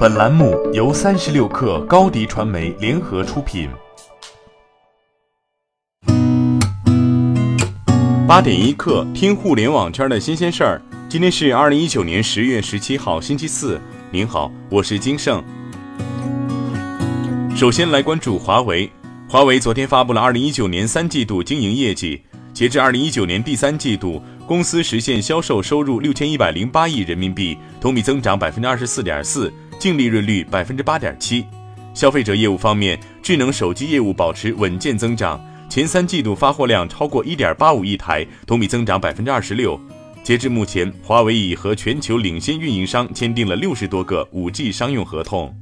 本栏目由三十六氪高低传媒联合出品。八点一刻，听互联网圈的新鲜事儿。今天是二零一九年十月十七号，星期四。您好，我是金盛。首先来关注华为。华为昨天发布了二零一九年三季度经营业绩。截至二零一九年第三季度，公司实现销售收入六千一百零八亿人民币，同比增长百分之二十四点四。净利润率百分之八点七。消费者业务方面，智能手机业务保持稳健增长，前三季度发货量超过一点八五亿台，同比增长百分之二十六。截至目前，华为已和全球领先运营商签订了六十多个五 G 商用合同。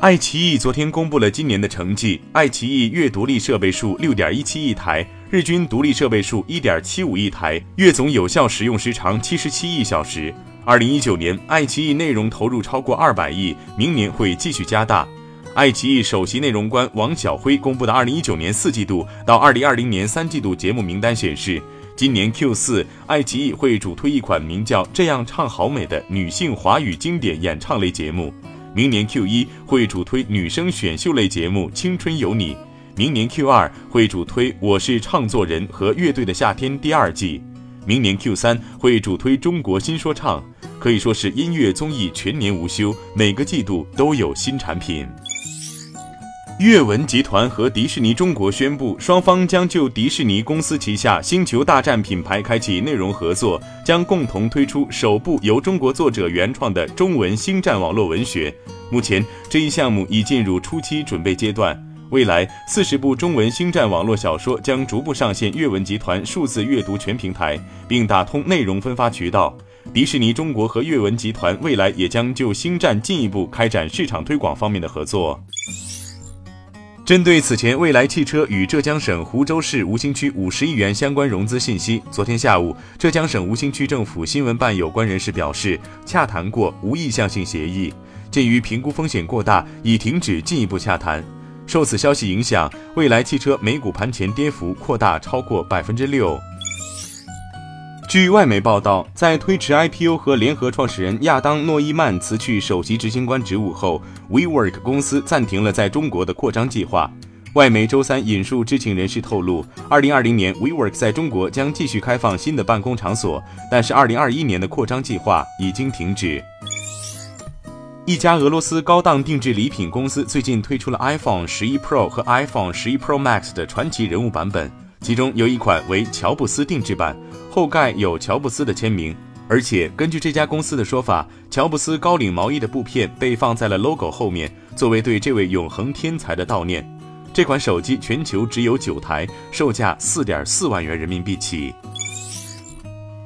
爱奇艺昨天公布了今年的成绩，爱奇艺月独立设备数六点一七亿台，日均独立设备数一点七五亿台，月总有效使用时长七十七亿小时。二零一九年，爱奇艺内容投入超过二百亿，明年会继续加大。爱奇艺首席内容官王晓辉公布的二零一九年四季度到二零二零年三季度节目名单显示，今年 Q 四，爱奇艺会主推一款名叫《这样唱好美》的女性华语经典演唱类节目；明年 Q 一会主推女生选秀类节目《青春有你》；明年 Q 二会主推《我是唱作人》和《乐队的夏天》第二季；明年 Q 三会主推中国新说唱。可以说是音乐综艺全年无休，每个季度都有新产品。阅文集团和迪士尼中国宣布，双方将就迪士尼公司旗下《星球大战》品牌开启内容合作，将共同推出首部由中国作者原创的中文星战网络文学。目前，这一项目已进入初期准备阶段。未来，四十部中文星战网络小说将逐步上线阅文集团数字阅读全平台，并打通内容分发渠道。迪士尼中国和阅文集团未来也将就《星战》进一步开展市场推广方面的合作。针对此前未来汽车与浙江省湖州市吴兴区五十亿元相关融资信息，昨天下午，浙江省吴兴区政府新闻办有关人士表示，洽谈过无意向性协议，鉴于评估风险过大，已停止进一步洽谈。受此消息影响，未来汽车美股盘前跌幅扩大超过百分之六。据外媒报道，在推迟 IPO 和联合创始人亚当诺伊曼辞去首席执行官职务后，WeWork 公司暂停了在中国的扩张计划。外媒周三引述知情人士透露，2020年 WeWork 在中国将继续开放新的办公场所，但是2021年的扩张计划已经停止。一家俄罗斯高档定制礼品公司最近推出了 iPhone 11 Pro 和 iPhone 11 Pro Max 的传奇人物版本，其中有一款为乔布斯定制版。后盖有乔布斯的签名，而且根据这家公司的说法，乔布斯高领毛衣的布片被放在了 logo 后面，作为对这位永恒天才的悼念。这款手机全球只有九台，售价四点四万元人民币起。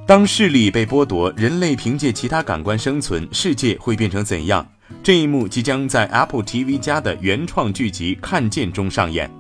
当视力被剥夺，人类凭借其他感官生存，世界会变成怎样？这一幕即将在 Apple TV 加的原创剧集《看见》中上演。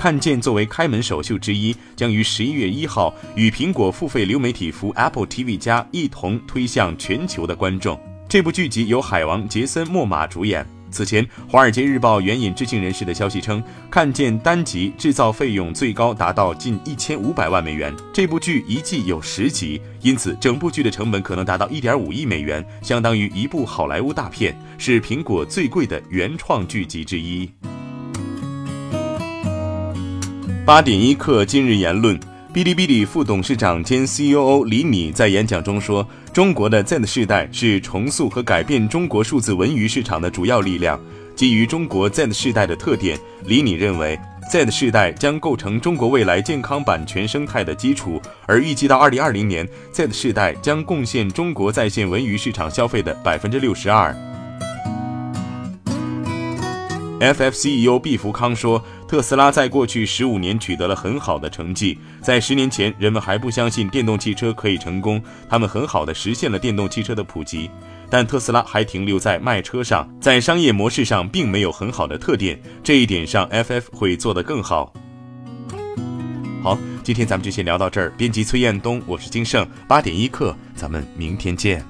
看见作为开门首秀之一，将于十一月一号与苹果付费流媒体服 Apple TV 加一同推向全球的观众。这部剧集由海王杰森·莫玛主演。此前，《华尔街日报》援引知情人士的消息称，看见单集制造费用最高达到近一千五百万美元。这部剧一季有十集，因此整部剧的成本可能达到一点五亿美元，相当于一部好莱坞大片，是苹果最贵的原创剧集之一。八点一刻，今日言论：哔哩哔哩副董事长兼 C E O 李米在演讲中说，中国的 Z 世代是重塑和改变中国数字文娱市场的主要力量。基于中国 Z 世代的特点，李米认为，Z 世代将构成中国未来健康版权生态的基础，而预计到二零二零年，Z 世代将贡献中国在线文娱市场消费的百分之六十二。FF CEO 毕福康说，特斯拉在过去十五年取得了很好的成绩。在十年前，人们还不相信电动汽车可以成功，他们很好的实现了电动汽车的普及。但特斯拉还停留在卖车上，在商业模式上并没有很好的特点。这一点上，FF 会做得更好。好，今天咱们就先聊到这儿。编辑崔彦东，我是金盛，八点一刻，咱们明天见。